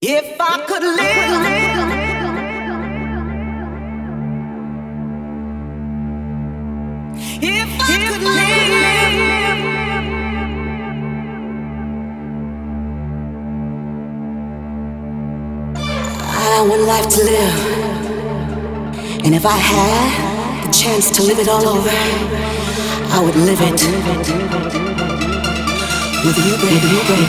If I could live, if I could live, I want life to live, and if I had the chance to live it all over, I would live it. With you, baby. Everybody's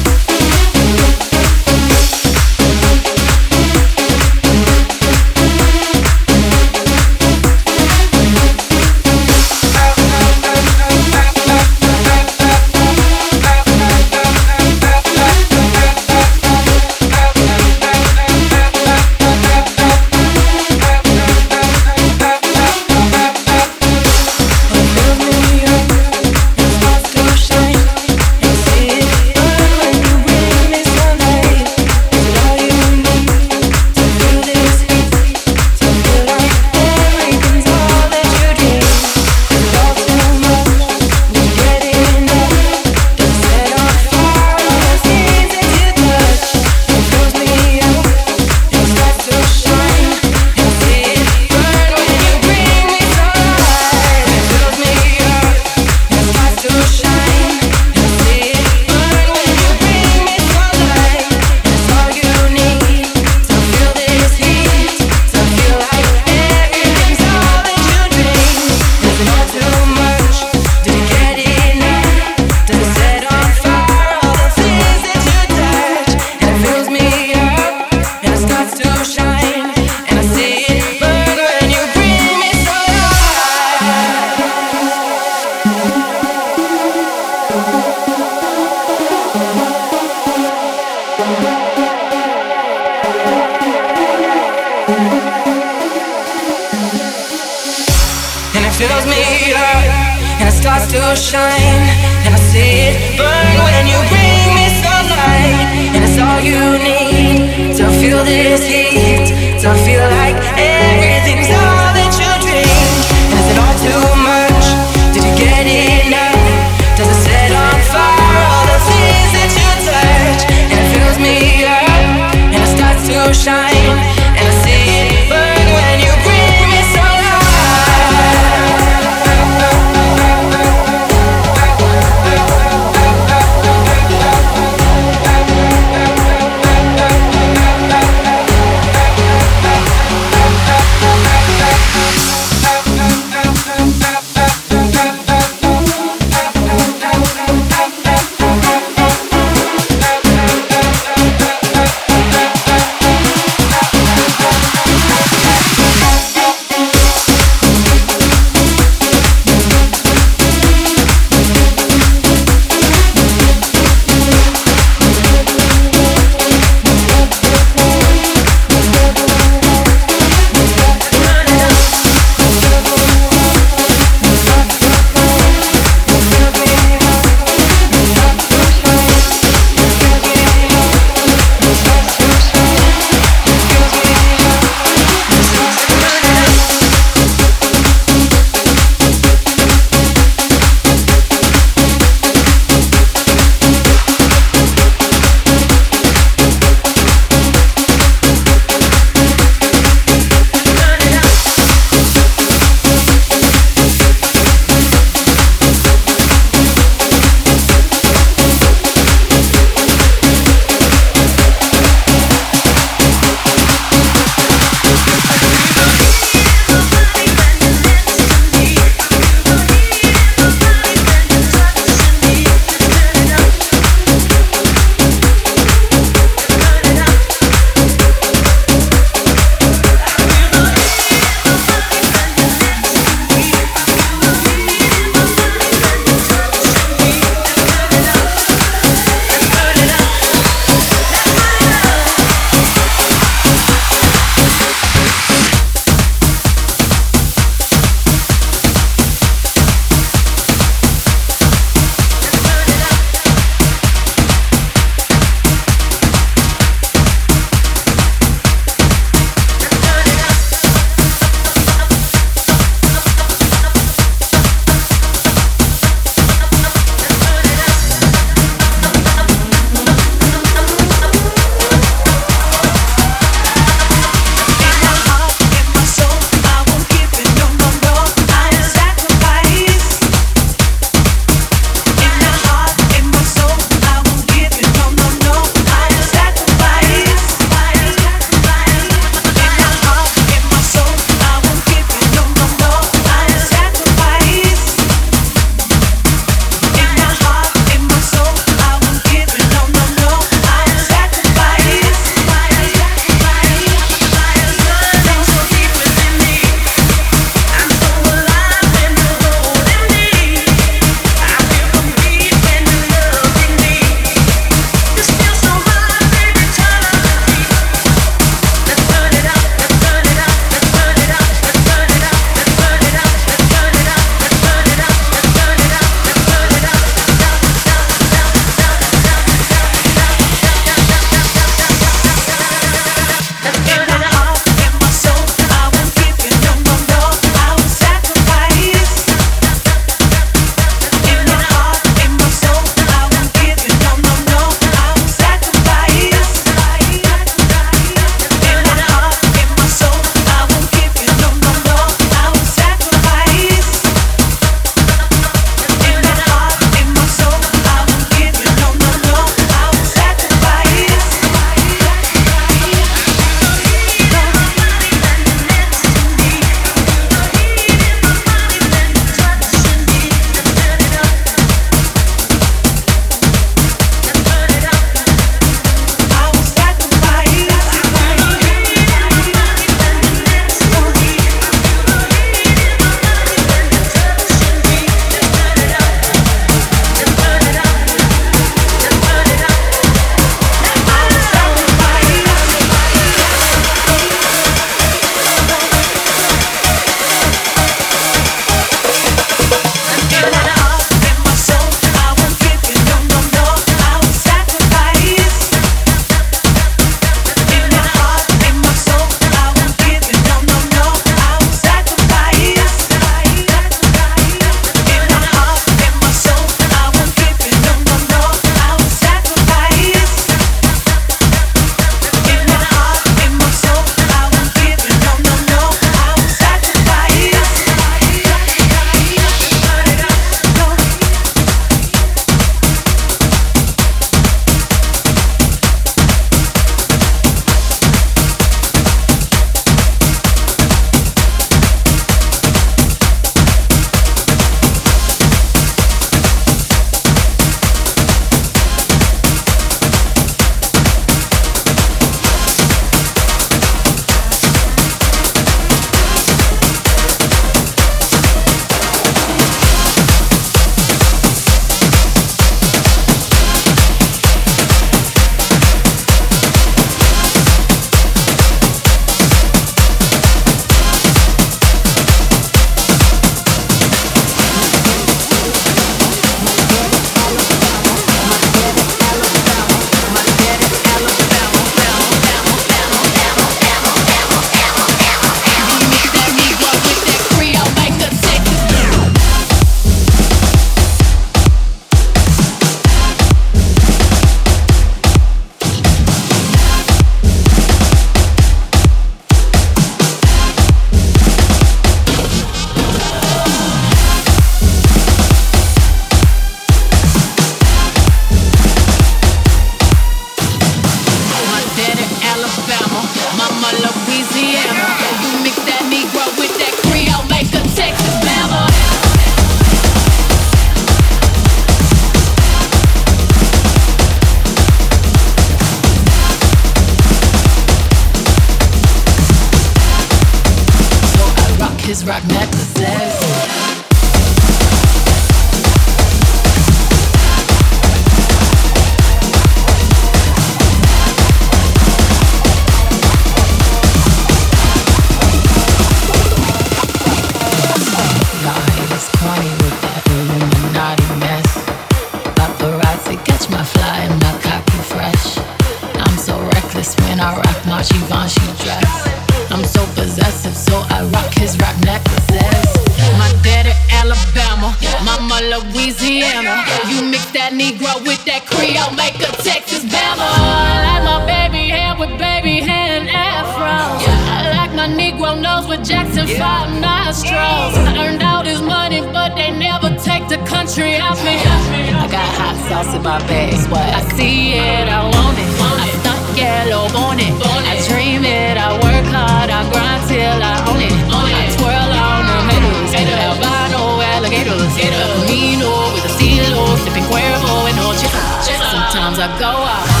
Off me. I got hot sauce in my bag. I see it, I want it. I stunt yellow on it. I dream it, I work hard, I grind till I own it. I twirl on the haters, albino alligators. Camino with a stilo, sipping Cuervo and no Sometimes I go out.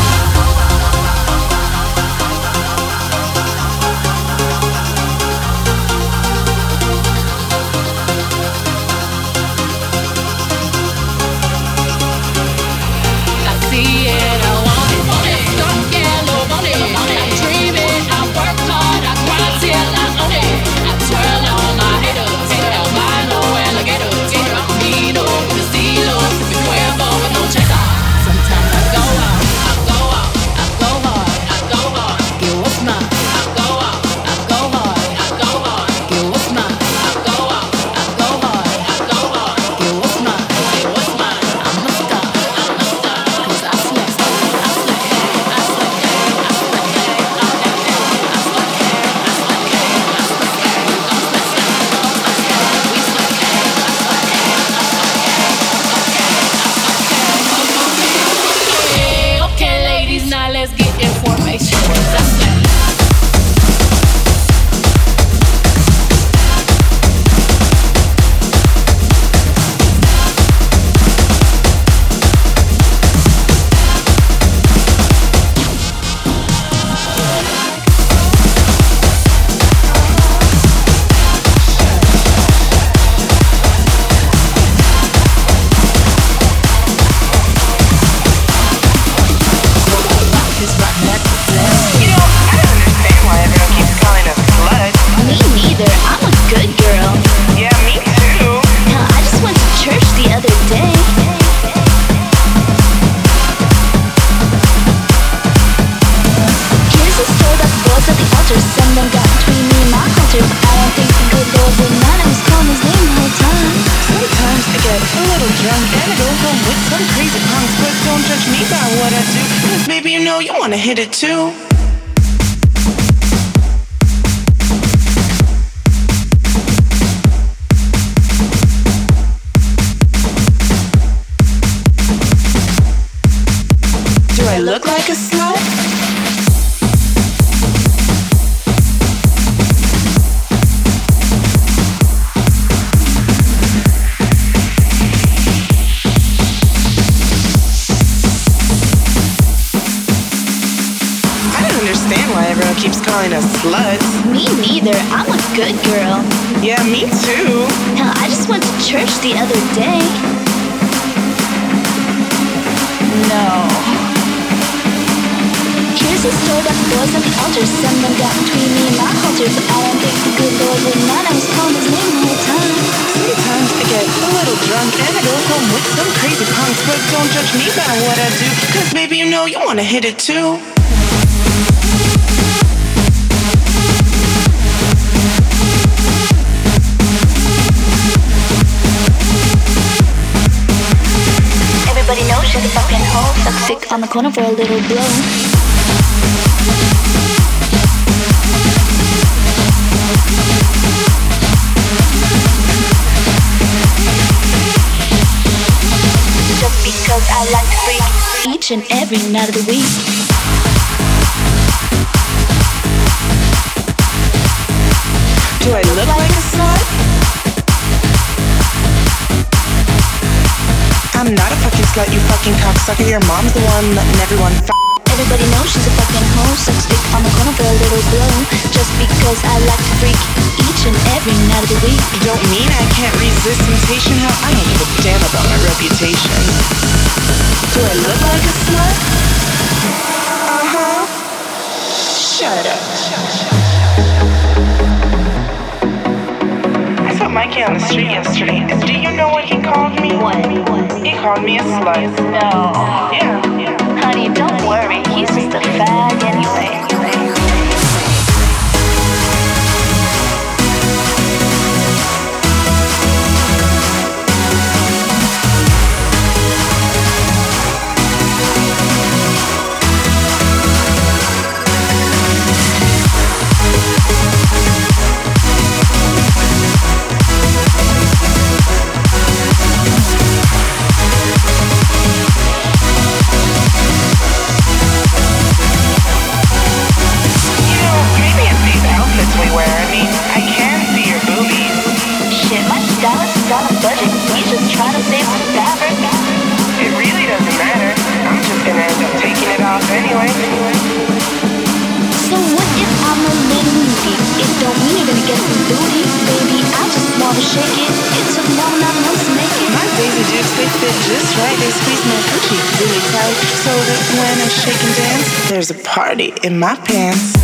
Corner for a little blow. Just because I like to freak each and every night of the week. Do I look slut, you fucking cocksucker. Your mom's the one letting everyone Everybody knows she's a fucking hoe, sucks dick on the corner for a little blow. Just because I like to freak each and every night of the week. You don't mean I can't resist temptation? Hell, I don't give a damn about my reputation. Do I look like a slut? Uh huh. Shut up. I saw Mikey on the street yesterday, and do you know what he called me? What? He called me a slut. No. Yeah, yeah. Honey, don't worry. He's just a fag anyway. In my pants.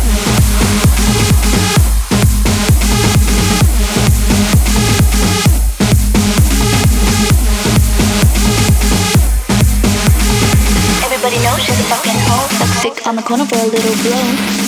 Everybody knows she's a fucking hoe. Sucks dick on the corner for a little blow.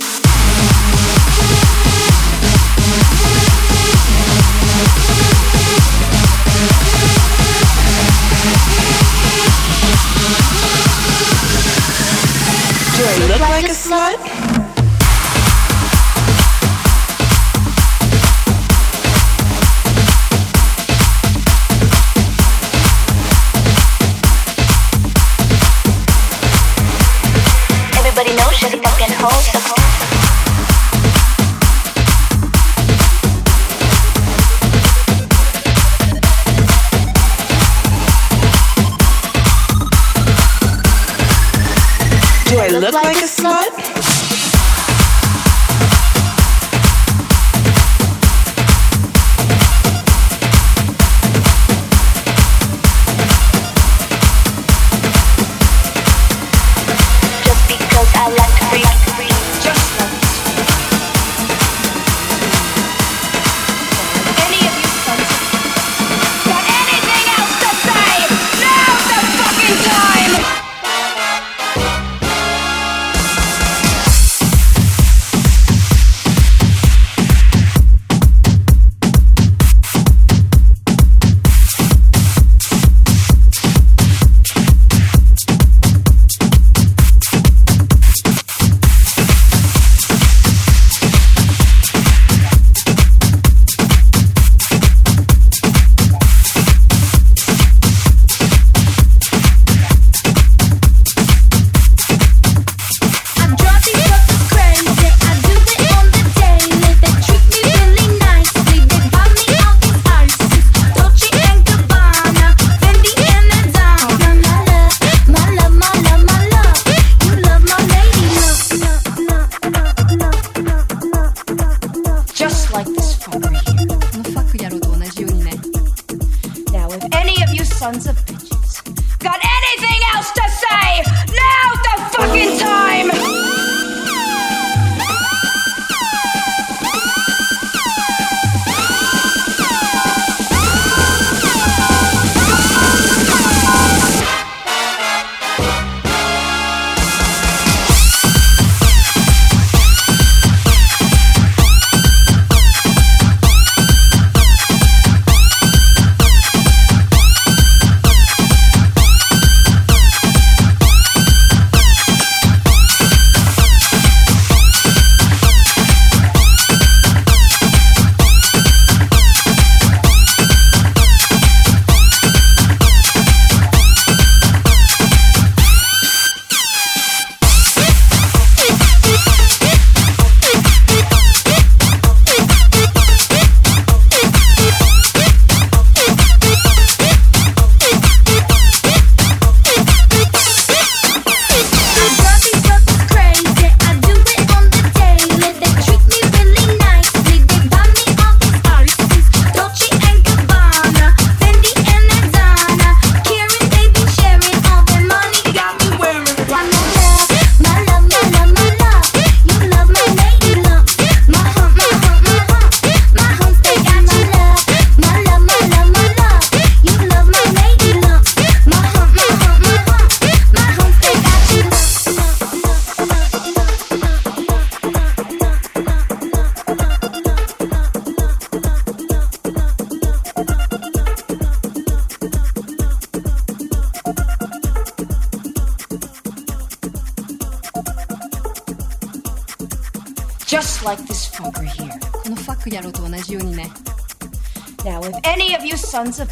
look like a slut? Any of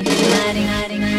It's so